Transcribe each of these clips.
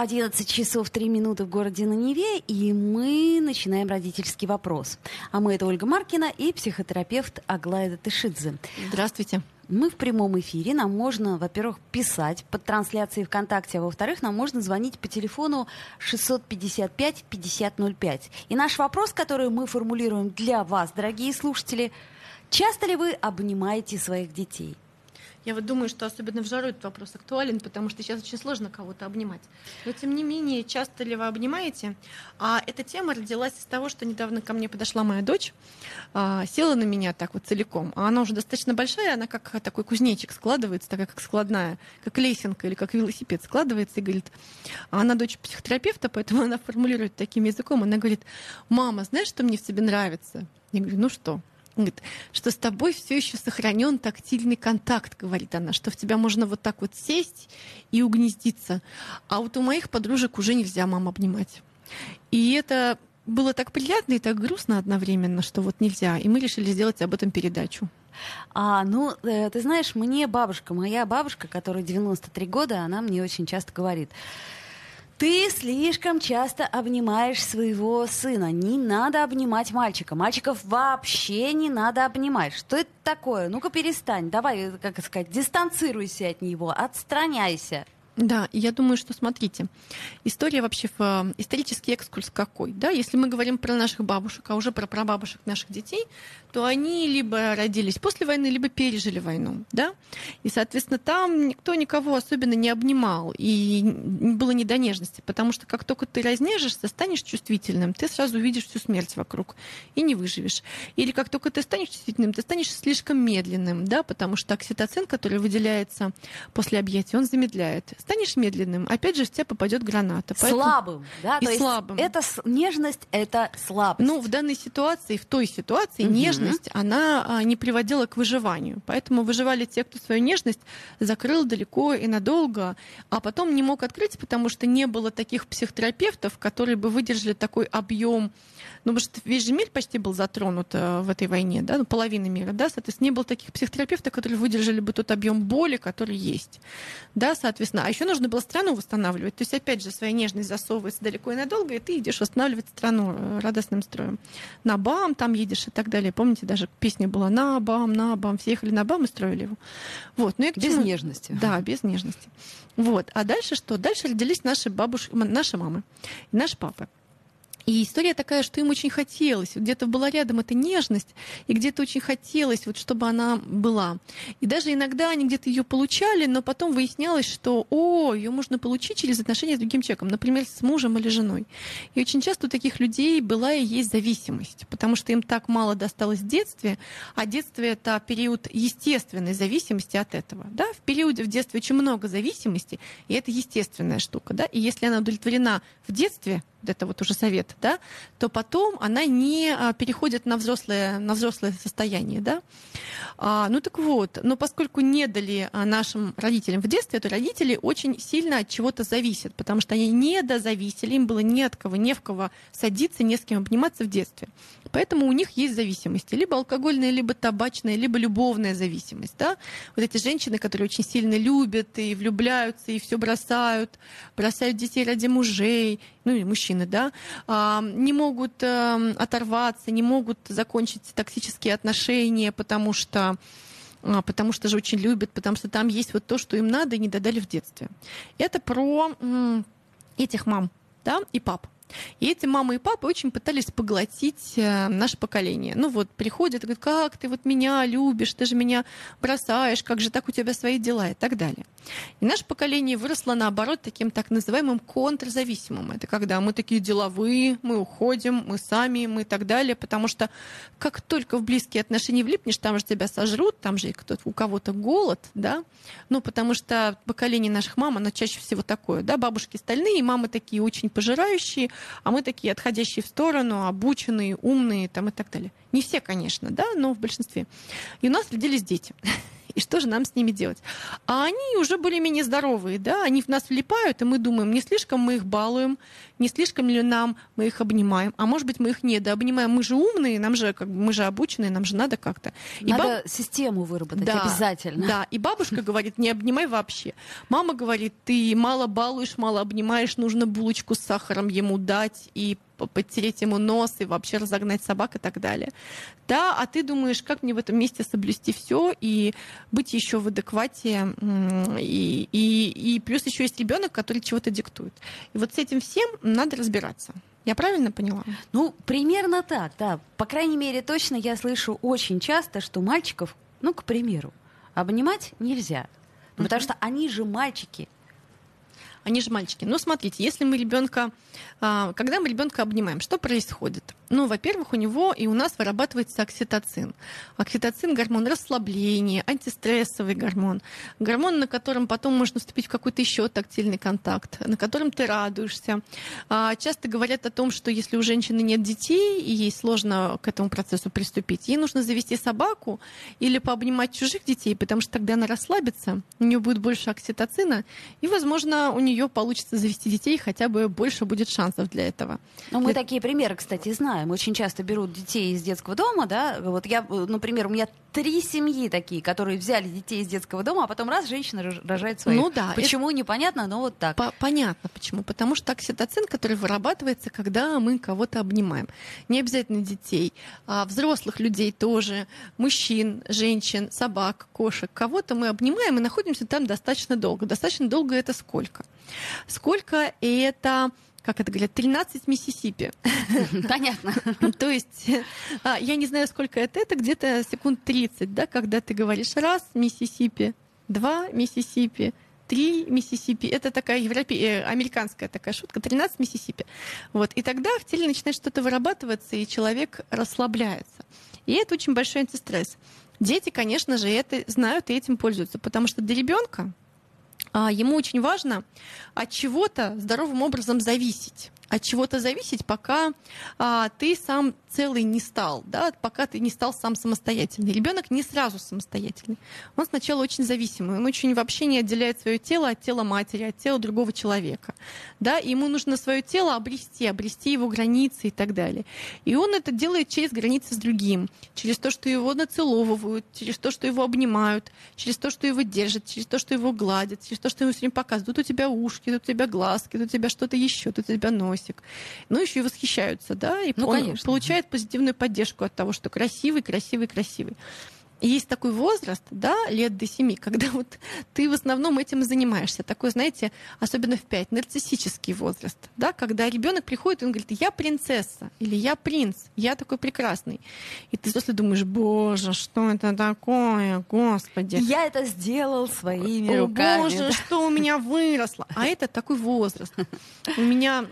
11 часов 3 минуты в городе на Неве, и мы начинаем родительский вопрос. А мы это Ольга Маркина и психотерапевт Аглая Тышидзе. Здравствуйте. Мы в прямом эфире. Нам можно, во-первых, писать под трансляцией ВКонтакте, а во-вторых, нам можно звонить по телефону 655-5005. И наш вопрос, который мы формулируем для вас, дорогие слушатели, часто ли вы обнимаете своих детей? Я вот думаю, что особенно в жару этот вопрос актуален, потому что сейчас очень сложно кого-то обнимать. Но тем не менее, часто ли вы обнимаете? А эта тема родилась из того, что недавно ко мне подошла моя дочь, а, села на меня так вот целиком. А она уже достаточно большая, она как такой кузнечик складывается, такая как складная, как лесенка или как велосипед складывается и говорит, а она дочь психотерапевта, поэтому она формулирует таким языком, она говорит, мама, знаешь, что мне в тебе нравится? Я говорю, ну что? Говорит, что с тобой все еще сохранен тактильный контакт, говорит она, что в тебя можно вот так вот сесть и угнездиться. А вот у моих подружек уже нельзя мам обнимать. И это было так приятно и так грустно одновременно, что вот нельзя. И мы решили сделать об этом передачу. А, ну, э, ты знаешь, мне бабушка, моя бабушка, которой 93 года, она мне очень часто говорит, ты слишком часто обнимаешь своего сына. Не надо обнимать мальчика. Мальчиков вообще не надо обнимать. Что это такое? Ну-ка перестань. Давай, как сказать, дистанцируйся от него, отстраняйся. Да, я думаю, что смотрите, история вообще в э, исторический экскурс какой, да, если мы говорим про наших бабушек, а уже про прабабушек наших детей, то они либо родились после войны, либо пережили войну, да, и, соответственно, там никто никого особенно не обнимал, и было не до нежности, потому что как только ты разнежишься, станешь чувствительным, ты сразу увидишь всю смерть вокруг и не выживешь. Или как только ты станешь чувствительным, ты станешь слишком медленным, да, потому что окситоцин, который выделяется после объятия, он замедляет станешь медленным, опять же в тебя попадет граната. Поэтому... Слабым, да? И То слабым. Это нежность, это слабость. Ну, в данной ситуации, в той ситуации, угу. нежность, она а, не приводила к выживанию. Поэтому выживали те, кто свою нежность закрыл далеко и надолго, а потом не мог открыть, потому что не было таких психотерапевтов, которые бы выдержали такой объем ну, потому что весь же мир почти был затронут э, в этой войне, да, ну, половина мира, да, соответственно, не было таких психотерапевтов, которые выдержали бы тот объем боли, который есть, да, соответственно. А еще нужно было страну восстанавливать, то есть, опять же, своя нежность засовывается далеко и надолго, и ты идешь восстанавливать страну э, радостным строем. На БАМ там едешь и так далее. Помните, даже песня была «На БАМ, на БАМ», все ехали на БАМ и строили его. Вот. Ну, и без чему... нежности. Да, без нежности. Вот. А дальше что? Дальше родились наши бабушки, наши мамы наши папы. И история такая, что им очень хотелось. Где-то была рядом эта нежность, и где-то очень хотелось, вот, чтобы она была. И даже иногда они где-то ее получали, но потом выяснялось, что о, ее можно получить через отношения с другим человеком, например, с мужем или женой. И очень часто у таких людей была и есть зависимость, потому что им так мало досталось в детстве, а детство это период естественной зависимости от этого. Да? В периоде в детстве очень много зависимости, и это естественная штука. Да? И если она удовлетворена в детстве, это вот уже совет, да, то потом она не а, переходит на взрослое, на взрослое состояние. Да? А, ну так вот, но поскольку не дали а, нашим родителям в детстве, то родители очень сильно от чего-то зависят, потому что они не дозависели, им было не от кого, не в кого садиться, не с кем обниматься в детстве. Поэтому у них есть зависимости, либо алкогольная, либо табачная, либо любовная зависимость. Да? Вот эти женщины, которые очень сильно любят и влюбляются, и все бросают, бросают детей ради мужей, ну и мужчины, да, а, не могут эм, оторваться, не могут закончить токсические отношения, потому что а, потому что же очень любят, потому что там есть вот то, что им надо и не додали в детстве. Это про этих мам да, и пап. И эти мамы и папы очень пытались поглотить э, наше поколение. Ну вот, приходят и говорят, как ты вот меня любишь, ты же меня бросаешь, как же так у тебя свои дела и так далее. И наше поколение выросло, наоборот, таким так называемым контрзависимым. Это когда мы такие деловые, мы уходим, мы сами, мы и так далее, потому что как только в близкие отношения влипнешь, там же тебя сожрут, там же у кого-то голод, да, ну, потому что поколение наших мам, оно чаще всего такое, да, бабушки стальные, мамы такие очень пожирающие, а мы такие отходящие в сторону, обученные, умные там и так далее. Не все, конечно, да, но в большинстве. И у нас родились дети. и что же нам с ними делать? А они уже более-менее здоровые, да, они в нас влипают, и мы думаем, не слишком мы их балуем, не слишком ли нам мы их обнимаем, а может быть мы их недообнимаем, мы же умные, нам же как бы мы же обученные, нам же надо как-то. И надо баб... систему выработать да, обязательно. Да, и бабушка говорит, не обнимай вообще. Мама говорит, ты мало балуешь, мало обнимаешь, нужно булочку с сахаром ему дать и подтереть ему нос и вообще разогнать собак и так далее. Да, а ты думаешь, как мне в этом месте соблюсти все и быть еще в адеквате, и, и, и плюс еще есть ребенок, который чего-то диктует. И вот с этим всем надо разбираться. Я правильно поняла? Ну, примерно так, да. По крайней мере, точно я слышу очень часто, что мальчиков, ну, к примеру, обнимать нельзя. Mm-hmm. Потому что они же мальчики они же мальчики. Но смотрите, если мы ребенка, а, когда мы ребенка обнимаем, что происходит? Ну, во-первых, у него и у нас вырабатывается окситоцин. Окситоцин – гормон расслабления, антистрессовый гормон, гормон, на котором потом можно вступить в какой-то еще тактильный контакт, на котором ты радуешься. А, часто говорят о том, что если у женщины нет детей, и ей сложно к этому процессу приступить, ей нужно завести собаку или пообнимать чужих детей, потому что тогда она расслабится, у нее будет больше окситоцина, и, возможно, у нее получится завести детей, хотя бы больше будет шансов для этого. Ну, мы для... такие примеры, кстати, знаем знаем, очень часто берут детей из детского дома, да, вот я, например, у меня три семьи такие, которые взяли детей из детского дома, а потом раз женщина рожает своих. Ну да. Почему, это... непонятно, но вот так. Понятно почему. Потому что окситоцин, который вырабатывается, когда мы кого-то обнимаем. Не обязательно детей, а взрослых людей тоже, мужчин, женщин, собак, кошек. Кого-то мы обнимаем и находимся там достаточно долго. Достаточно долго это сколько? Сколько это как это говорят, 13 Миссисипи. Понятно. То есть, а, я не знаю, сколько это, это где-то секунд 30, да, когда ты говоришь раз Миссисипи, два Миссисипи, три Миссисипи. Это такая европе... Э, американская такая шутка, 13 Миссисипи. Вот. И тогда в теле начинает что-то вырабатываться, и человек расслабляется. И это очень большой антистресс. Дети, конечно же, это знают и этим пользуются, потому что для ребенка ему очень важно от чего-то здоровым образом зависеть от чего-то зависеть, пока а, ты сам целый не стал, да, пока ты не стал сам самостоятельный. Ребенок не сразу самостоятельный. Он сначала очень зависимый, он очень вообще не отделяет свое тело от тела матери, от тела другого человека. Да, и ему нужно свое тело обрести, обрести его границы и так далее. И он это делает через границы с другим, через то, что его нацеловывают, через то, что его обнимают, через то, что его держат, через то, что его гладят, через то, что ему все время показывают. Тут у тебя ушки, тут у тебя глазки, тут у тебя что-то еще, тут у тебя носик. Ну, еще и восхищаются, да, и ну, он конечно. получает позитивную поддержку от того, что красивый, красивый, красивый. И есть такой возраст, да, лет до семи, когда вот ты в основном этим и занимаешься. Такой, знаете, особенно в пять, нарциссический возраст, да, когда ребенок приходит и он говорит, я принцесса, или я принц, я такой прекрасный. И ты взрослый думаешь, боже, что это такое, господи. Я это сделал своими О, руками. Боже, да. что у меня выросло. А это такой возраст. У меня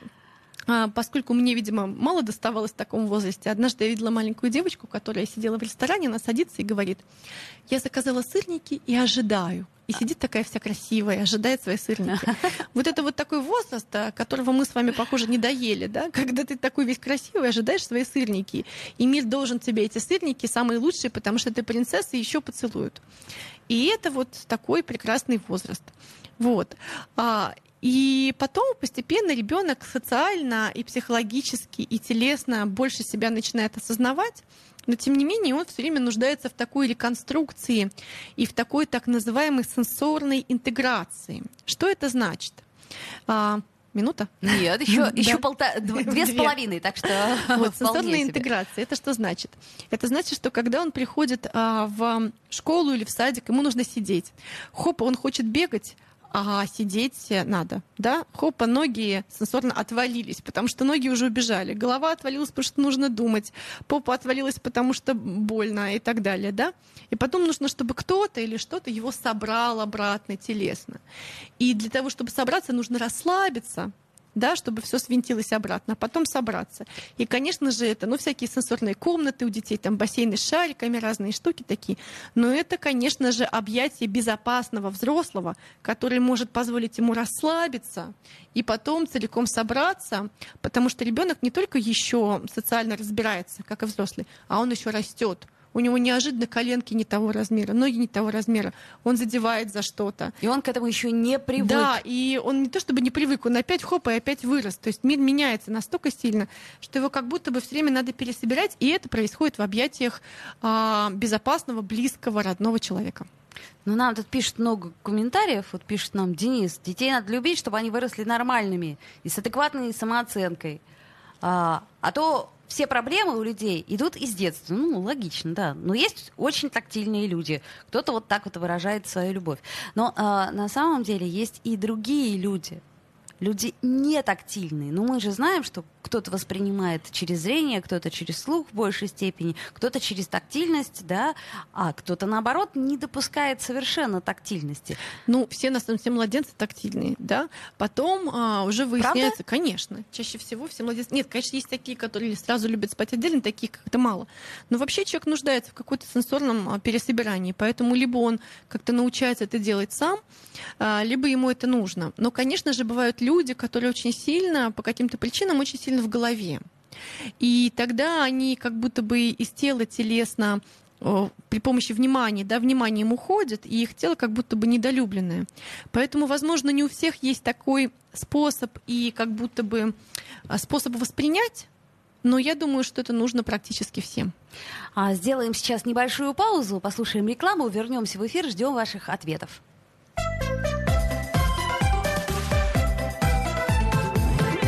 поскольку мне, видимо, мало доставалось в таком возрасте, однажды я видела маленькую девочку, которая сидела в ресторане, она садится и говорит, я заказала сырники и ожидаю. И сидит такая вся красивая, ожидает свои сырники. Вот это вот такой возраст, а, которого мы с вами, похоже, не доели, да? Когда ты такой весь красивый, ожидаешь свои сырники. И мир должен тебе эти сырники самые лучшие, потому что ты принцесса, и еще поцелуют. И это вот такой прекрасный возраст. Вот. И потом постепенно ребенок социально и психологически и телесно больше себя начинает осознавать, но тем не менее он все время нуждается в такой реконструкции и в такой так называемой сенсорной интеграции. Что это значит? А, минута? Нет, еще, еще полта... две с половиной, так что Вот, сенсорная интеграция, это что значит? Это значит, что когда он приходит а, в школу или в садик, ему нужно сидеть. Хоп, он хочет бегать, а сидеть надо, да? Хопа, ноги сенсорно отвалились, потому что ноги уже убежали. Голова отвалилась, потому что нужно думать. Попа отвалилась, потому что больно и так далее, да? И потом нужно, чтобы кто-то или что-то его собрал обратно телесно. И для того, чтобы собраться, нужно расслабиться, да, чтобы все свинтилось обратно, а потом собраться. И, конечно же, это, ну, всякие сенсорные комнаты у детей, там бассейны с шариками, разные штуки такие. Но это, конечно же, объятие безопасного взрослого, который может позволить ему расслабиться и потом целиком собраться, потому что ребенок не только еще социально разбирается, как и взрослый, а он еще растет у него неожиданно коленки не того размера, ноги не того размера, он задевает за что-то. И он к этому еще не привык. Да, и он не то чтобы не привык, он опять хоп, и опять вырос. То есть мир меняется настолько сильно, что его как будто бы все время надо пересобирать, и это происходит в объятиях а, безопасного, близкого, родного человека. Ну, нам тут пишут много комментариев. Вот пишет нам Денис, детей надо любить, чтобы они выросли нормальными и с адекватной самооценкой. А, а то все проблемы у людей идут из детства. Ну, логично, да. Но есть очень тактильные люди. Кто-то вот так вот выражает свою любовь. Но а, на самом деле есть и другие люди. Люди не тактильные. Но мы же знаем, что кто-то воспринимает через зрение, кто-то через слух в большей степени, кто-то через тактильность, да, а кто-то, наоборот, не допускает совершенно тактильности. Ну, все, на самом деле, младенцы тактильные, да. Потом а, уже выясняется, Правда? конечно, чаще всего все младенцы... Нет, конечно, есть такие, которые сразу любят спать отдельно, таких как-то мало. Но вообще человек нуждается в какой-то сенсорном а, пересобирании, поэтому либо он как-то научается это делать сам, а, либо ему это нужно. Но, конечно же, бывают люди, которые очень сильно, по каким-то причинам, очень сильно в голове. И тогда они как будто бы из тела телесно при помощи внимания, да, вниманием уходят, и их тело как будто бы недолюбленное. Поэтому, возможно, не у всех есть такой способ и как будто бы а, способ воспринять, но я думаю, что это нужно практически всем. А сделаем сейчас небольшую паузу, послушаем рекламу, вернемся в эфир, ждем ваших ответов.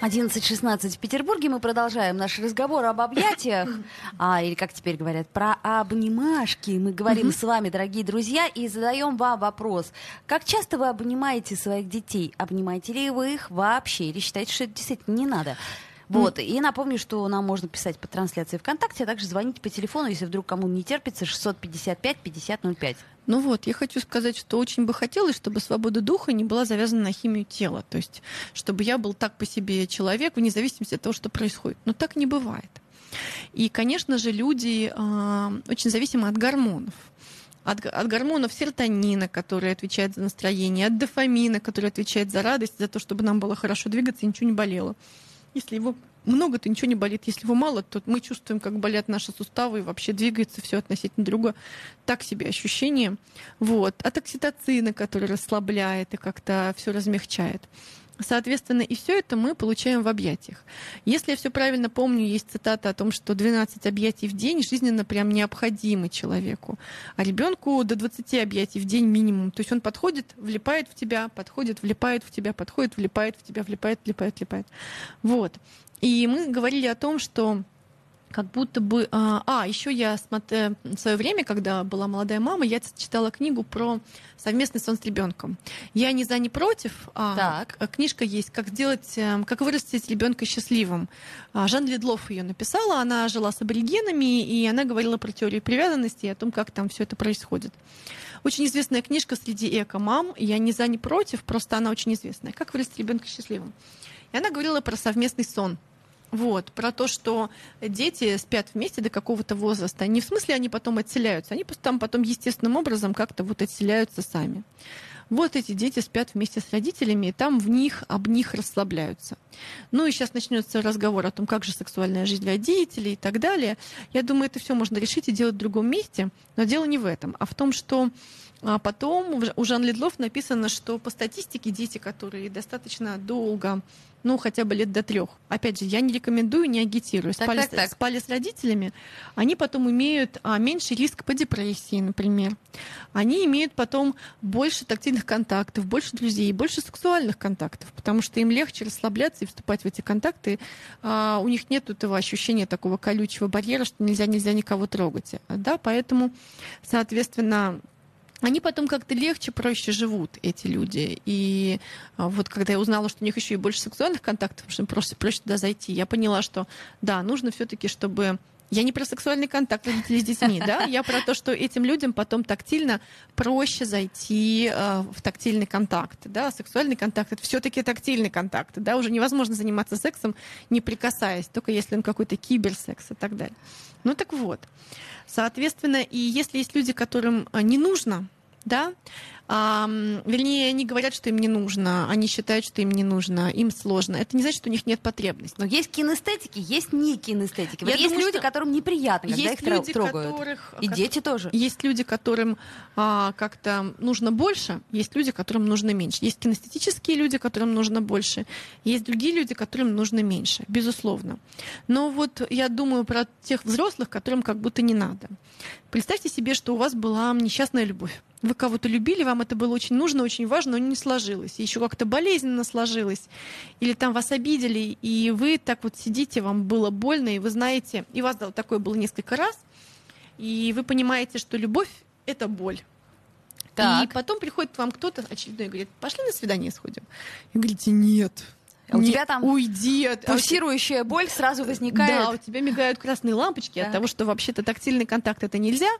11.16 в Петербурге. Мы продолжаем наш разговор об объятиях, а, или, как теперь говорят, про обнимашки. Мы говорим с вами, дорогие друзья, и задаем вам вопрос. Как часто вы обнимаете своих детей? Обнимаете ли вы их вообще? Или считаете, что это действительно не надо? Вот. И напомню, что нам можно писать по трансляции ВКонтакте, а также звонить по телефону, если вдруг кому не терпится, 655-5005. Ну вот, я хочу сказать, что очень бы хотелось, чтобы свобода духа не была завязана на химию тела. То есть, чтобы я был так по себе человек, вне зависимости от того, что происходит. Но так не бывает. И, конечно же, люди э, очень зависимы от гормонов от, от гормонов серотонина, который отвечает за настроение, от дофамина, который отвечает за радость, за то, чтобы нам было хорошо двигаться и ничего не болело. Если его много, то ничего не болит. Если его мало, то мы чувствуем, как болят наши суставы, и вообще двигается все относительно друга. Так себе ощущение. Вот. От окситоцина, который расслабляет и как-то все размягчает. Соответственно, и все это мы получаем в объятиях. Если я все правильно помню, есть цитата о том, что 12 объятий в день жизненно прям необходимы человеку, а ребенку до 20 объятий в день минимум. То есть он подходит, влипает в тебя, подходит, влипает в тебя, подходит, влипает в тебя, влипает, влипает, влипает. Вот. И мы говорили о том, что как будто бы... А, а еще я смотрю, в свое время, когда была молодая мама, я читала книгу про совместный сон с ребенком. Я не за, не против. А так. Книжка есть «Как сделать, эм, как вырастить ребенка счастливым». А, Жан Ледлов ее написала. Она жила с аборигенами, и она говорила про теорию привязанности и о том, как там все это происходит. Очень известная книжка среди эко-мам. Я не за, не против, просто она очень известная. «Как вырастить ребенка счастливым». И она говорила про совместный сон. Вот, про то, что дети спят вместе до какого-то возраста. Не в смысле они потом отселяются, они там потом естественным образом как-то вот отселяются сами. Вот эти дети спят вместе с родителями, и там в них, об них расслабляются. Ну и сейчас начнется разговор о том, как же сексуальная жизнь родителей и так далее. Я думаю, это все можно решить и делать в другом месте, но дело не в этом, а в том, что а потом у Жан Ледлов написано, что по статистике дети, которые достаточно долго ну, хотя бы лет до трех. Опять же, я не рекомендую, не агитирую. Так, спали, так, так. спали с родителями, они потом имеют а, меньший риск по депрессии, например. Они имеют потом больше тактильных контактов, больше друзей, больше сексуальных контактов, потому что им легче расслабляться и вступать в эти контакты. А, у них нет этого ощущения такого колючего барьера, что нельзя, нельзя никого трогать. Да, поэтому, соответственно, они потом как-то легче, проще живут, эти люди. И а, вот когда я узнала, что у них еще и больше сексуальных контактов, что им просто проще туда зайти, я поняла, что да, нужно все-таки, чтобы Я не про сексуальный контакт родителей с детьми, да, я про то, что этим людям потом тактильно проще зайти э, в тактильный контакт, да, сексуальный контакт это все-таки тактильный контакт, да, уже невозможно заниматься сексом, не прикасаясь, только если он какой-то киберсекс и так далее. Ну так вот, соответственно, и если есть люди, которым э, не нужно, да, а, вернее, они говорят, что им не нужно, они считают, что им не нужно, им сложно. Это не значит, что у них нет потребности. Но есть кинестетики, есть не кинестетики. Вот Я есть думаю, люди, которым неприятно, когда есть их люди, трогают. которых, И дети тоже. Есть люди, которым а, как-то нужно больше, есть люди, которым нужно меньше. Есть кинестетические люди, которым нужно больше, есть другие люди, которым нужно меньше, безусловно. Но вот я думаю про тех взрослых, которым как будто не надо. Представьте себе, что у вас была несчастная любовь. Вы кого-то любили, вам это было очень нужно, очень важно, но не сложилось. Еще как-то болезненно сложилось. Или там вас обидели, и вы так вот сидите, вам было больно, и вы знаете, и у вас да, такое было несколько раз, и вы понимаете, что любовь — это боль. И Так. потом приходит к вам кто-то очередной и говорит, пошли на свидание сходим. И говорите, нет. А у не- тебя там уйди от... а Пульсирующая боль сразу возникает. Да, у тебя мигают красные лампочки Так. от того, что вообще-то тактильный контакт это нельзя,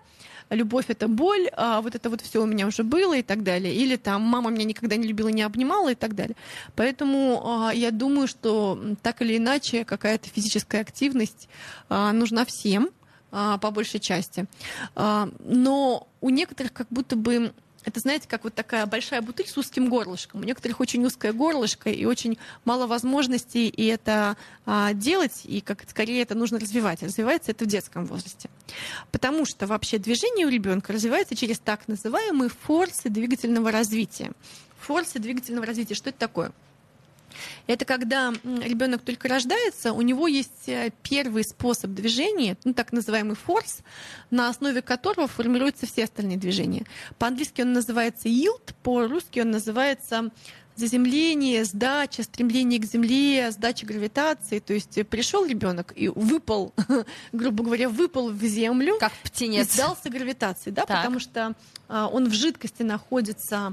любовь это боль, а вот это вот все у меня уже было и так далее. Или там мама меня никогда не любила, не обнимала и так далее. Поэтому а, я думаю, что так или иначе какая-то физическая активность а, нужна всем а, по большей части. Но у некоторых как будто бы это, знаете, как вот такая большая бутыль с узким горлышком. У некоторых очень узкое горлышко и очень мало возможностей и это а, делать, и как скорее это нужно развивать. Развивается это в детском возрасте. Потому что вообще движение у ребенка развивается через так называемые форсы двигательного развития. Форсы двигательного развития. Что это такое? Это когда ребенок только рождается, у него есть э, первый способ движения, ну, так называемый форс, на основе которого формируются все остальные движения. По-английски он называется yield, по-русски он называется заземление, сдача, стремление к земле, сдача гравитации. То есть пришел ребенок и выпал, грубо говоря, выпал в землю Как и птенец. сдался гравитации, да, Так. потому что а, он в жидкости находится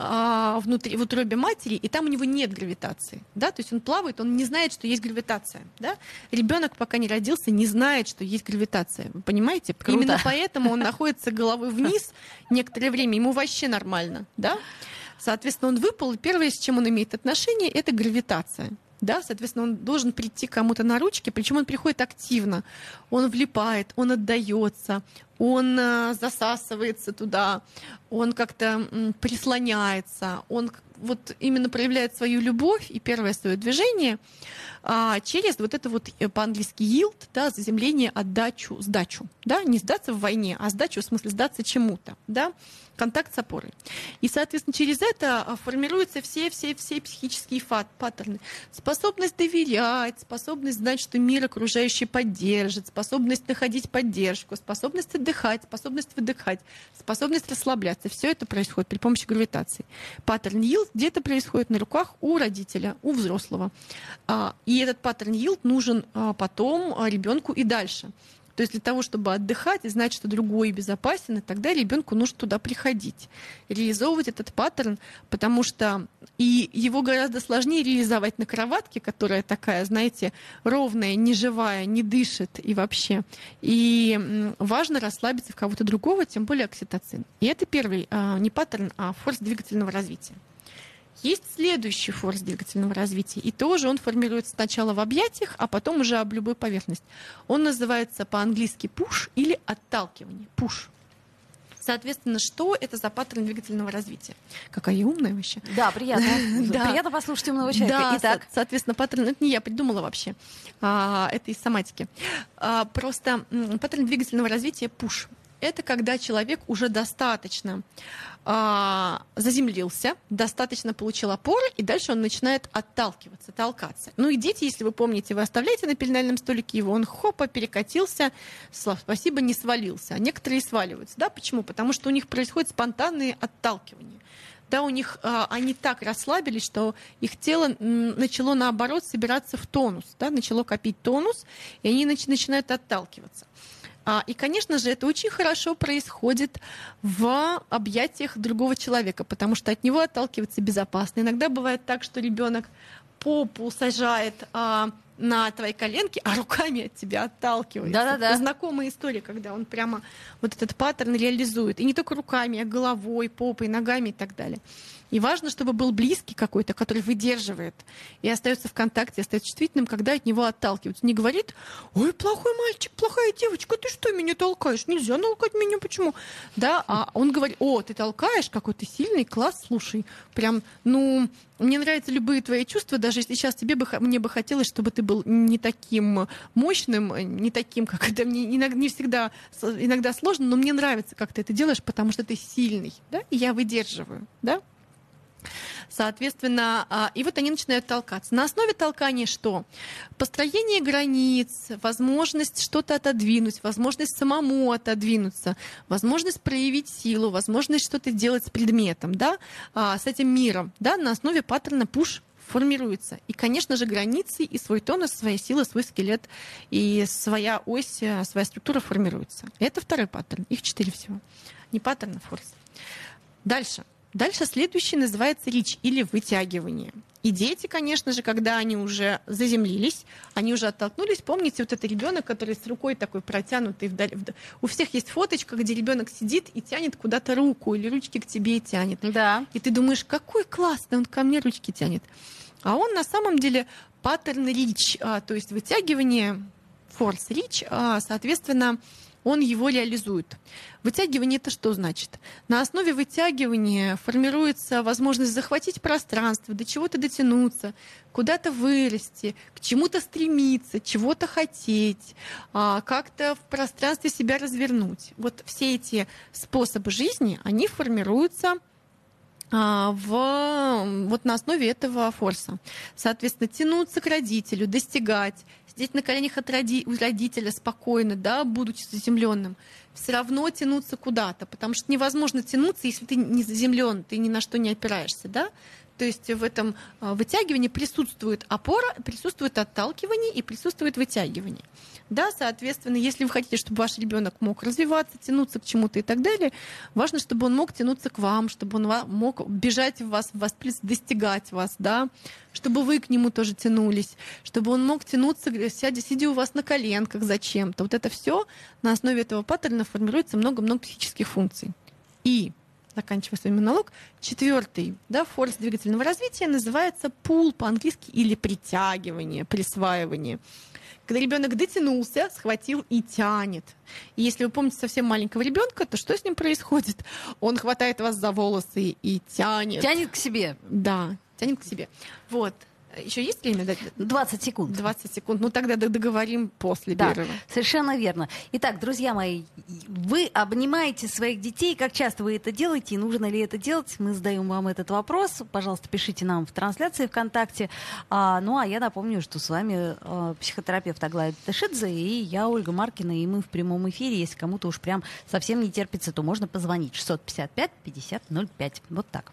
а, внутри, в утробе матери, и там у него нет гравитации, да, то есть он плавает, он не знает, что есть гравитация, да. Ребенок, пока не родился, не знает, что есть гравитация, вы понимаете? Круто. Именно поэтому он находится головой вниз некоторое время, ему вообще нормально, да. Соответственно, он выпал, и первое, с чем он имеет отношение, это гравитация. Да, соответственно, он должен прийти кому-то на ручки, причем он приходит активно. Он влипает, он отдается, он э, засасывается туда, он как-то прислоняется, он вот именно проявляет свою любовь и первое свое движение а, через вот это вот э, по-английски yield, да, заземление, отдачу, сдачу, да, не сдаться в войне, а сдачу в смысле сдаться чему-то, да, контакт с опорой. И, соответственно, через это а, формируются все-все-все психические фат, паттерны. Способность доверять, способность знать, что мир окружающий поддержит, способность находить поддержку, способность отдыхать, способность выдыхать, способность расслабляться. Все это происходит при помощи гравитации. Паттерн yield где-то происходит на руках у родителя, у взрослого. А, И этот паттерн yield нужен а, потом ребенку и дальше. То есть для того, чтобы отдыхать и знать, что другой безопасен, и тогда ребенку нужно туда приходить, реализовывать этот паттерн, потому что и его гораздо сложнее реализовать на кроватке, которая такая, знаете, ровная, не живая, не дышит и вообще. И важно расслабиться в кого-то другого, тем более окситоцин. И это первый а, не паттерн, а force двигательного развития. Есть следующий форс двигательного развития, и тоже он формируется сначала в объятиях, а потом уже об любой поверхности. Он называется по-английски push или отталкивание. Push. Соответственно, что это за паттерн двигательного развития? Какая я умная вообще. Да, приятно. Да. Приятно послушать умного человека. Да, Итак, со- соответственно, паттерн, это не я придумала вообще, а, это из соматики. А, просто м, паттерн двигательного развития push. Это когда человек уже достаточно а, заземлился, достаточно получил опоры, и дальше он начинает отталкиваться, толкаться. Ну и дети, если вы помните, вы оставляете на пеленальном столике его, он хопа перекатился, слава спасибо, не свалился. А некоторые сваливаются. Да, почему? Потому что у них происходит спонтанные отталкивания да, у них а, они так расслабились, что их тело начало наоборот собираться в тонус, да, начало копить тонус, и они нач- начинают отталкиваться. А, и, конечно же, это очень хорошо происходит в объятиях другого человека, потому что от него отталкиваться безопасно. Иногда бывает так, что ребенок попу сажает а, на твоей коленке, а руками от тебя отталкивается. Да-да-да. Знакомая история, когда он прямо вот этот паттерн реализует. И не только руками, а головой, попой, ногами и так далее. И важно, чтобы был близкий какой-то, который выдерживает и остается в контакте, остается чувствительным, когда от него отталкиваются. Не говорит, ой, плохой мальчик, плохая девочка, ты что меня толкаешь? Нельзя толкать меня, почему? Да, а он говорит, о, ты толкаешь, какой ты сильный, класс, слушай, прям, ну, мне нравятся любые твои чувства, даже если сейчас тебе бы, мне бы хотелось, чтобы ты был не таким мощным, не таким, как это мне не всегда, иногда сложно, но мне нравится, как ты это делаешь, потому что ты сильный, да, и я выдерживаю, да. Соответственно, а, и вот они начинают толкаться. На основе толкания что? Построение границ, возможность что-то отодвинуть, возможность самому отодвинуться, возможность проявить силу, возможность что-то делать с предметом, да, а, с этим миром, да, на основе паттерна push формируется. И, конечно же, границы и свой тонус, своя сила, свой скелет и своя ось, э, своя структура формируется. Это второй паттерн. Их четыре всего. Не паттерн, а форс. Дальше. Дальше следующий называется рич или вытягивание. И дети, конечно же, когда они уже заземлились, они уже оттолкнулись. Помните, вот этот ребенок, который с рукой такой протянутый вдаль. У всех есть фоточка, где ребенок сидит и тянет куда-то руку, или ручки к тебе тянет. Да. И ты думаешь, какой классный, он ко мне ручки тянет. А он на самом деле паттерн рич, а, то есть вытягивание, форс рич, а, соответственно, он его реализует. Вытягивание это что значит? На основе вытягивания формируется возможность захватить пространство, до чего-то дотянуться, куда-то вырасти, к чему-то стремиться, чего-то хотеть, а, как-то в пространстве себя развернуть. Вот все эти способы жизни, они формируются в, вот на основе этого форса. Соответственно, тянуться к родителю, достигать, сидеть на коленях от роди, у родителя спокойно, да, будучи заземленным, все равно тянуться куда-то, потому что невозможно тянуться, если ты не заземлен, ты ни на что не опираешься, да. То есть в этом а, вытягивании присутствует опора, присутствует отталкивание и присутствует вытягивание. Да, соответственно, если вы хотите, чтобы ваш ребенок мог развиваться, тянуться к чему-то и так далее, важно, чтобы он мог тянуться к вам, чтобы он мог бежать в вас, вас достигать вас, да, чтобы вы к нему тоже тянулись, чтобы он мог тянуться, сядя, сидя у вас на коленках зачем-то. Вот это все на основе этого паттерна формируется много-много психических функций. И заканчивая свой монолог, четвертый да, форс двигательного развития называется пул по-английски или притягивание, присваивание когда ребенок дотянулся, схватил и тянет. И если вы помните совсем маленького ребенка, то что с ним происходит? Он хватает вас за волосы и тянет. Тянет к себе. Да, тянет к себе. Вот. Еще есть время? 20 секунд. 20 секунд. Ну тогда договорим после да, перерыва. Совершенно верно. Итак, друзья мои, вы обнимаете своих детей. Как часто вы это делаете и нужно ли это делать? Мы задаем вам этот вопрос. Пожалуйста, пишите нам в трансляции ВКонтакте. А, ну а я напомню, что с вами а, психотерапевт Аглая Ташидзе и я, Ольга Маркина, и мы в прямом эфире. Если кому-то уж прям совсем не терпится, то можно позвонить 655 50 05. Вот так.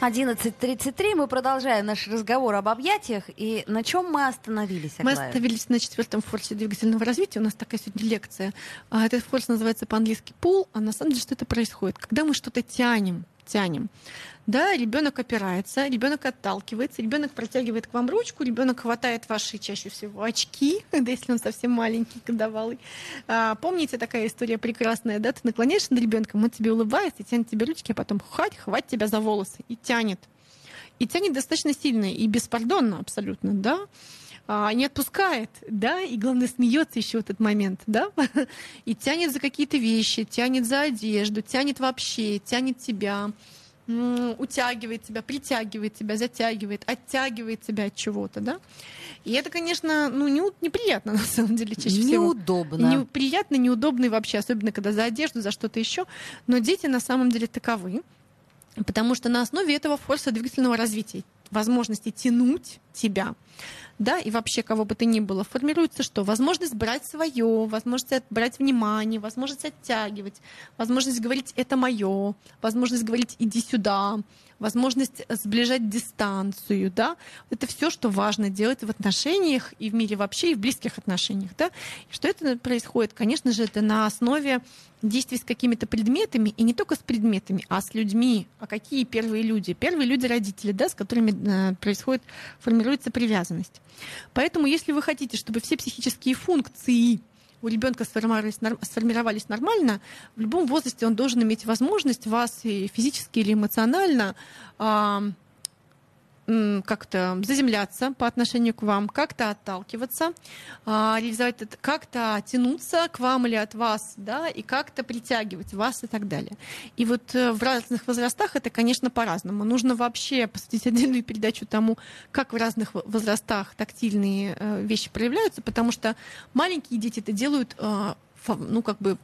11.33. Мы продолжаем наш разговор об объятиях. И на чем мы остановились, Аглая? Мы остановились на четвертом форсе двигательного развития. У нас такая сегодня лекция. А этот форс называется по-английски пул. А на самом деле что это происходит? Когда мы что-то тянем, тянем. Да, ребенок опирается, ребенок отталкивается, ребенок протягивает к вам ручку, ребенок хватает ваши чаще всего очки, да, если он совсем маленький, годовалый. А, помните такая история прекрасная, да? Ты наклоняешься над ребенком, он тебе улыбается, тянет тебе ручки, а потом хватит, хватит тебя за волосы и тянет. И тянет достаточно сильно и беспардонно абсолютно, да? А, не отпускает, да, и главное смеется еще в этот момент, да, и тянет за какие-то вещи, тянет за одежду, тянет вообще, тянет тебя, утягивает тебя, притягивает тебя, затягивает, оттягивает тебя от чего-то, да. И это, конечно, ну, не, неприятно на самом деле чаще всего. Неудобно. Неприятно, неудобно и вообще, особенно когда за одежду, за что-то еще. Но дети на самом деле таковы. Потому что на основе этого форса двигательного развития возможности тянуть тебя, да, и вообще кого бы то ни было, формируется что? Возможность брать свое, возможность брать внимание, возможность оттягивать, возможность говорить «это мое», возможность говорить «иди сюда», возможность сближать дистанцию, да, это все, что важно делать в отношениях и в мире вообще, и в близких отношениях, да. И что это происходит? Конечно же, это на основе действий с какими-то предметами, и не только с предметами, а с людьми. А какие первые люди? Первые люди родители, да, с которыми э, происходит, формируется привязанность. Поэтому, если вы хотите, чтобы все психические функции у ребенка сформировались, сформировались нормально, в любом возрасте он должен иметь возможность вас и физически или эмоционально как-то заземляться по отношению к вам, как-то отталкиваться, а, реализовать как-то тянуться к вам или от вас, да, и как-то притягивать вас и так далее. И вот э, в разных возрастах это, конечно, по-разному. Нужно вообще посвятить отдельную передачу тому, как в разных возрастах тактильные э, вещи проявляются, потому что маленькие дети это делают э, ну, как бы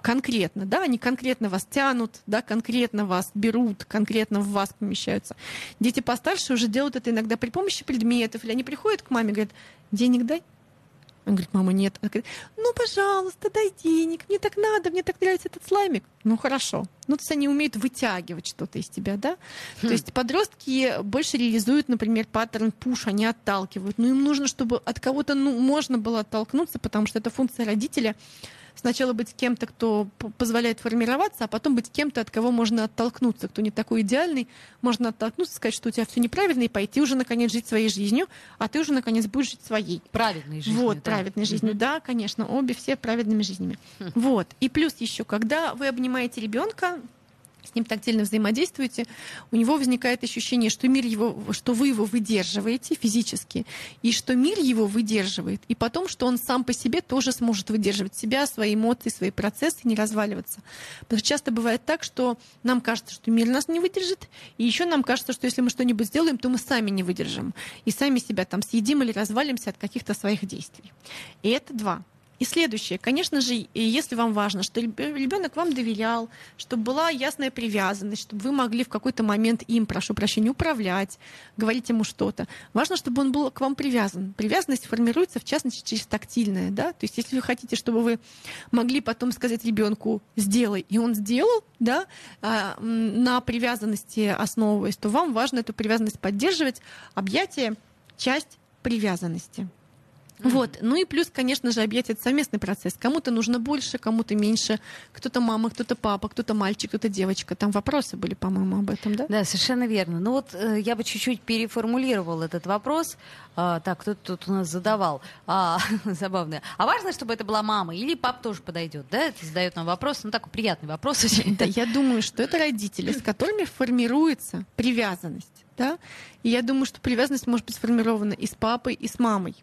конкретно, да, они конкретно вас тянут, да, конкретно вас берут, конкретно в вас помещаются. Дети постарше уже делают это иногда при помощи предметов, или они приходят к маме и говорят, денег дай. Он говорит, мама, нет. Она говорит, ну, пожалуйста, дай денег, мне так надо, мне так нравится этот слаймик. Ну, хорошо. Ну, то есть они умеют вытягивать что-то из тебя, да? Хм. То есть подростки больше реализуют, например, паттерн пуш, они отталкивают. Но им нужно, чтобы от кого-то ну, можно было оттолкнуться, потому что это функция родителя сначала быть кем-то, кто позволяет формироваться, а потом быть кем-то, от кого можно оттолкнуться, кто не такой идеальный, можно оттолкнуться, сказать, что у тебя все неправильно, и пойти уже наконец жить своей жизнью, а ты уже наконец будешь жить своей. Праведной жизнью. Вот, да. праведной жизнью, да, конечно, обе все праведными жизнями. Хм. Вот. И плюс еще, когда вы обнимаете ребенка, с ним тактильно взаимодействуете, у него возникает ощущение, что мир его, что вы его выдерживаете физически, и что мир его выдерживает, и потом, что он сам по себе тоже сможет выдерживать себя, свои эмоции, свои процессы, не разваливаться. Потому что часто бывает так, что нам кажется, что мир нас не выдержит, и еще нам кажется, что если мы что-нибудь сделаем, то мы сами не выдержим, и сами себя там съедим или развалимся от каких-то своих действий. И это два. И следующее, конечно же, если вам важно, что ребенок вам доверял, чтобы была ясная привязанность, чтобы вы могли в какой-то момент им, прошу прощения, управлять, говорить ему что-то. Важно, чтобы он был к вам привязан. Привязанность формируется, в частности, через тактильное. Да? То есть, если вы хотите, чтобы вы могли потом сказать ребенку «сделай», и он сделал, да, а, на привязанности основываясь, то вам важно эту привязанность поддерживать. Объятие — часть привязанности. Вот. Ну и плюс, конечно же, объять это совместный процесс. Кому-то нужно больше, кому-то меньше. Кто-то мама, кто-то папа, кто-то мальчик, кто-то девочка. Там вопросы были, по-моему, об этом, да? Да, совершенно верно. Ну вот э, я бы чуть-чуть переформулировал этот вопрос. А, так, кто тут у нас задавал? А, забавно. А важно, чтобы это была мама или пап тоже подойдет, да? Это задает нам вопрос. Ну, такой приятный вопрос очень. Да, я думаю, что это родители, с которыми формируется привязанность да, и я думаю, что привязанность может быть сформирована и с папой, и с мамой.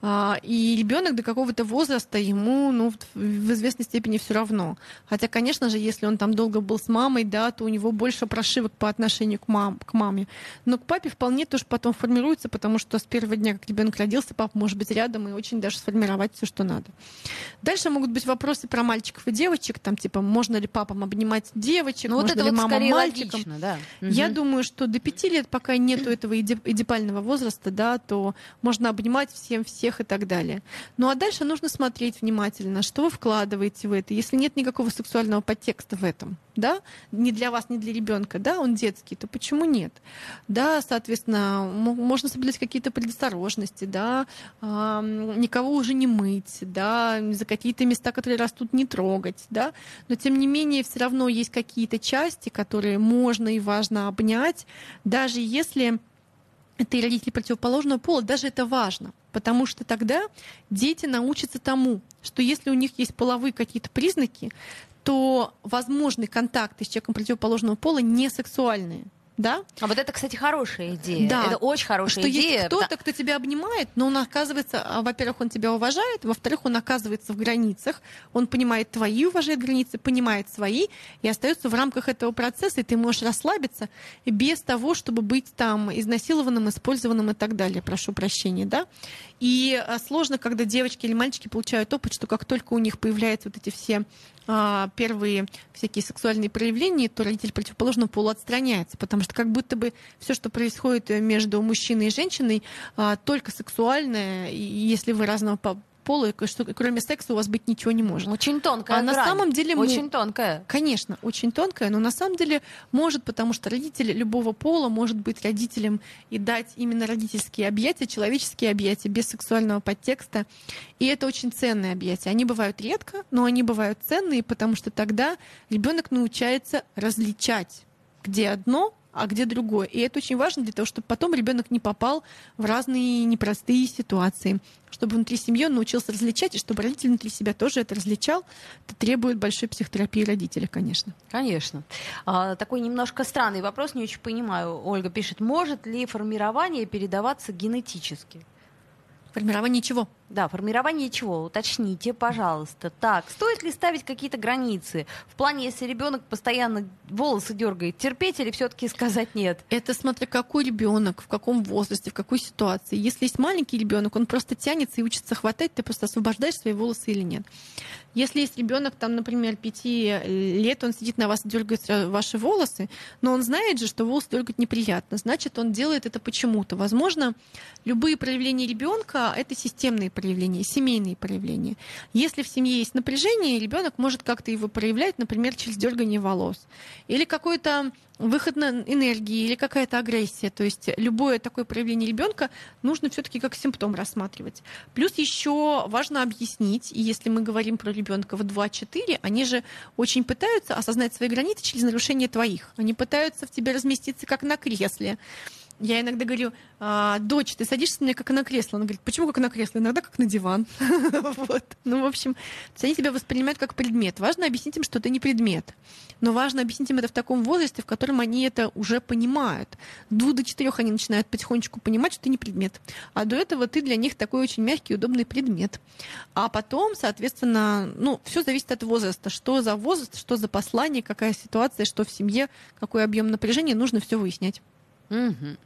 А, и ребенок до какого-то возраста ему, ну, в известной степени все равно. Хотя, конечно же, если он там долго был с мамой, да, то у него больше прошивок по отношению к, мам, к маме. Но к папе вполне тоже потом формируется, потому что с первого дня, как ребенок родился, папа может быть рядом и очень даже сформировать все, что надо. Дальше могут быть вопросы про мальчиков и девочек, там типа, можно ли папам обнимать девочек, ну, можно вот ли вот мама мальчикам. Логично, да. Я угу. думаю, что до пяти лет пока нету этого эдипального возраста, да, то можно обнимать всем всех и так далее. Ну а дальше нужно смотреть внимательно, что вы вкладываете в это. Если нет никакого сексуального подтекста в этом, да, не для вас, не для ребенка, да, он детский, то почему нет? Да, соответственно, можно соблюдать какие-то предосторожности, да, никого уже не мыть, да, за какие-то места, которые растут, не трогать, да, но тем не менее все равно есть какие-то части, которые можно и важно обнять, даже если ты родители противоположного пола, даже это важно, потому что тогда дети научатся тому, что если у них есть половые какие-то признаки, то возможны контакты с человеком противоположного пола не сексуальные да? А вот это, кстати, хорошая идея. Да. Это очень хорошая что идея. Есть кто-то, кто тебя обнимает, но он оказывается, а, во-первых, он тебя уважает, во-вторых, он оказывается в границах, он понимает твои, уважает границы, понимает свои и остается в рамках этого процесса, и ты можешь расслабиться без того, чтобы быть там изнасилованным, использованным и так далее. Прошу прощения, да? И а, сложно, когда девочки или мальчики получают опыт, что как только у них появляются вот эти все а, первые всякие сексуальные проявления, то родитель противоположного пола отстраняется, потому что что как будто бы все, что происходит между мужчиной и женщиной, а, только сексуальное, и если вы разного пола, что кроме секса у вас быть ничего не может. Очень тонкая А грань. на самом деле мы... Очень тонкая. Конечно, очень тонкая, но на самом деле может, потому что родитель любого пола может быть родителем и дать именно родительские объятия, человеческие объятия без сексуального подтекста. И это очень ценные объятия. Они бывают редко, но они бывают ценные, потому что тогда ребенок научается различать, где одно, а где другое. И это очень важно для того, чтобы потом ребенок не попал в разные непростые ситуации, чтобы внутри семьи он научился различать, и чтобы родитель внутри себя тоже это различал. Это требует большой психотерапии родителя, конечно. Конечно. А, такой немножко странный вопрос, не очень понимаю. Ольга пишет, может ли формирование передаваться генетически? Формирование чего? Да, формирование чего? Уточните, пожалуйста. Так, стоит ли ставить какие-то границы? В плане, если ребенок постоянно волосы дергает, терпеть или все-таки сказать нет? Это смотря какой ребенок, в каком возрасте, в какой ситуации. Если есть маленький ребенок, он просто тянется и учится хватать, ты просто освобождаешь свои волосы или нет. Если есть ребенок, там, например, пяти лет, он сидит на вас и дергает ваши волосы, но он знает же, что волосы дергать неприятно, значит, он делает это почему-то. Возможно, любые проявления ребенка это системные семейные проявления. Если в семье есть напряжение, ребенок может как-то его проявлять, например, через дергание волос. Или какой-то выход на энергии или какая-то агрессия. То есть любое такое проявление ребенка нужно все-таки как симптом рассматривать. Плюс еще важно объяснить, и если мы говорим про ребенка в 2-4, они же очень пытаются осознать свои границы через нарушение твоих. Они пытаются в тебе разместиться как на кресле. Я иногда говорю, а, дочь, ты садишься мне как на кресло. Она говорит, почему как на кресло? Иногда как на диван. вот. Ну, в общем, они тебя воспринимают как предмет. Важно объяснить им, что ты не предмет. Но важно объяснить им это в таком возрасте, в котором они это уже понимают. Двух до четырех они начинают потихонечку понимать, что ты не предмет. А до этого ты для них такой очень мягкий, удобный предмет. А потом, соответственно, ну, все зависит от возраста. Что за возраст, что за послание, какая ситуация, что в семье, какой объем напряжения, нужно все выяснять. Угу.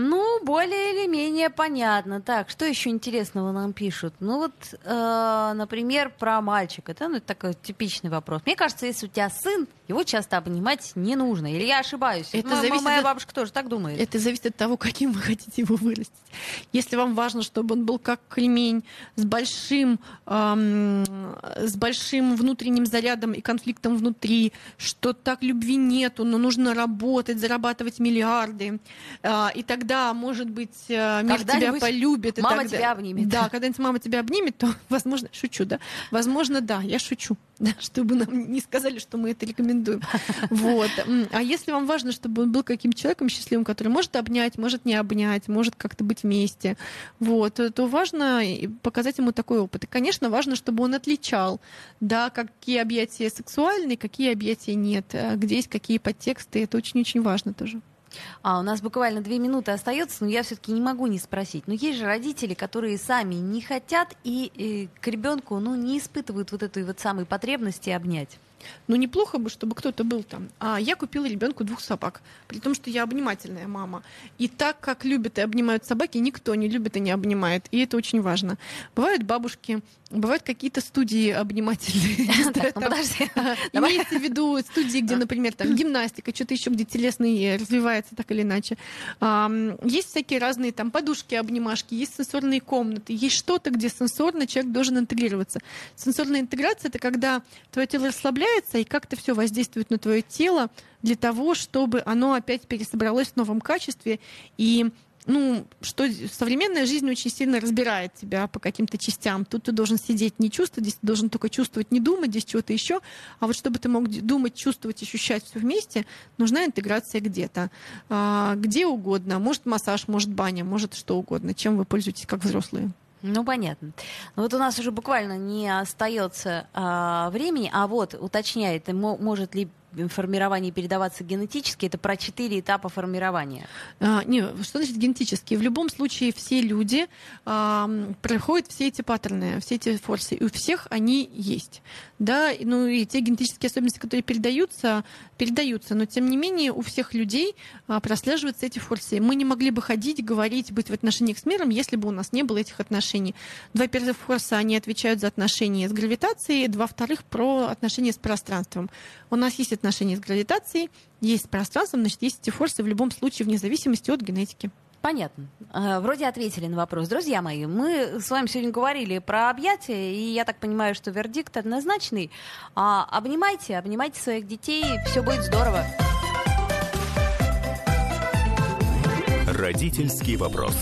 Ну, более или менее понятно. Так, что еще интересного нам пишут? Ну вот, э, например, про мальчика. Да? Ну, это такой типичный вопрос. Мне кажется, если у тебя сын, его часто обнимать не нужно. Или я ошибаюсь? Это М- зависит моя от- бабушка тоже так думает. Это зависит от того, каким вы хотите его вырастить. Если вам важно, чтобы он был как кремень, с большим, эм, с большим внутренним зарядом и конфликтом внутри, что так любви нету, но нужно работать, зарабатывать миллиарды, э, и тогда, может быть, э, мир тебя полюбит. и мама тогда- тебя обнимет. Да, когда-нибудь мама тебя обнимет, то, возможно, шучу, да? Возможно, да, я шучу, чтобы нам не сказали, что мы это рекомендуем. Вот. А если вам важно, чтобы он был каким-то человеком счастливым, который может обнять, может не обнять, может как-то быть вместе, вот, то- то важно и показать ему такой опыт. И, конечно, важно, чтобы он отличал, да, какие объятия сексуальные, какие объятия нет, э, где есть какие подтексты. Это очень-очень важно тоже. А у нас буквально две минуты остается, но я все-таки не могу не спросить. Но есть же родители, которые сами не хотят и э, к ребенку ну, не испытывают вот этой вот самой потребности обнять. Ну, неплохо бы, чтобы кто-то был там. А я купила ребенку двух собак, при том, что я обнимательная мама. И так как любят и обнимают собаки, никто не любит и не обнимает. И это очень важно. Бывают бабушки, бывают какие-то студии обнимательные. Ну а. Имеется в виду студии, где, например, там гимнастика, что-то еще, где телесный э, развивается так или иначе. Есть всякие разные там подушки, обнимашки, есть сенсорные комнаты, есть что-то, где сенсорно человек должен интегрироваться. Сенсорная интеграция — это когда твое тело расслабляется и как-то все воздействует на твое тело для того, чтобы оно опять пересобралось в новом качестве и ну, что современная жизнь очень сильно разбирает тебя по каким-то частям. Тут ты должен сидеть, не чувствовать, здесь ты должен только чувствовать, не думать, здесь чего-то еще. А вот чтобы ты мог думать, чувствовать, ощущать все вместе, нужна интеграция где-то. А, где угодно. Может массаж, может баня, может что угодно. Чем вы пользуетесь как взрослые? Ну, понятно. Ну, вот у нас уже буквально не остается а, времени, а вот уточняет, мо- может ли формирование передаваться генетически, это про четыре этапа формирования. А, не, что значит генетически? В любом случае все люди а, проходят все эти паттерны, все эти форсы, и у всех они есть. Да, ну и те генетические особенности, которые передаются, передаются, но тем не менее у всех людей а, прослеживаются эти форсы. Мы не могли бы ходить, говорить, быть в отношениях с миром, если бы у нас не было этих отношений. Два первых форса, они отвечают за отношения с гравитацией, два вторых про отношения с пространством. У нас есть отношения отношения с гравитацией, есть с пространством, значит, есть эти форсы в любом случае, вне зависимости от генетики. Понятно. Э, вроде ответили на вопрос. Друзья мои, мы с вами сегодня говорили про объятия, и я так понимаю, что вердикт однозначный. А, обнимайте, обнимайте своих детей, все будет здорово. Родительский вопрос.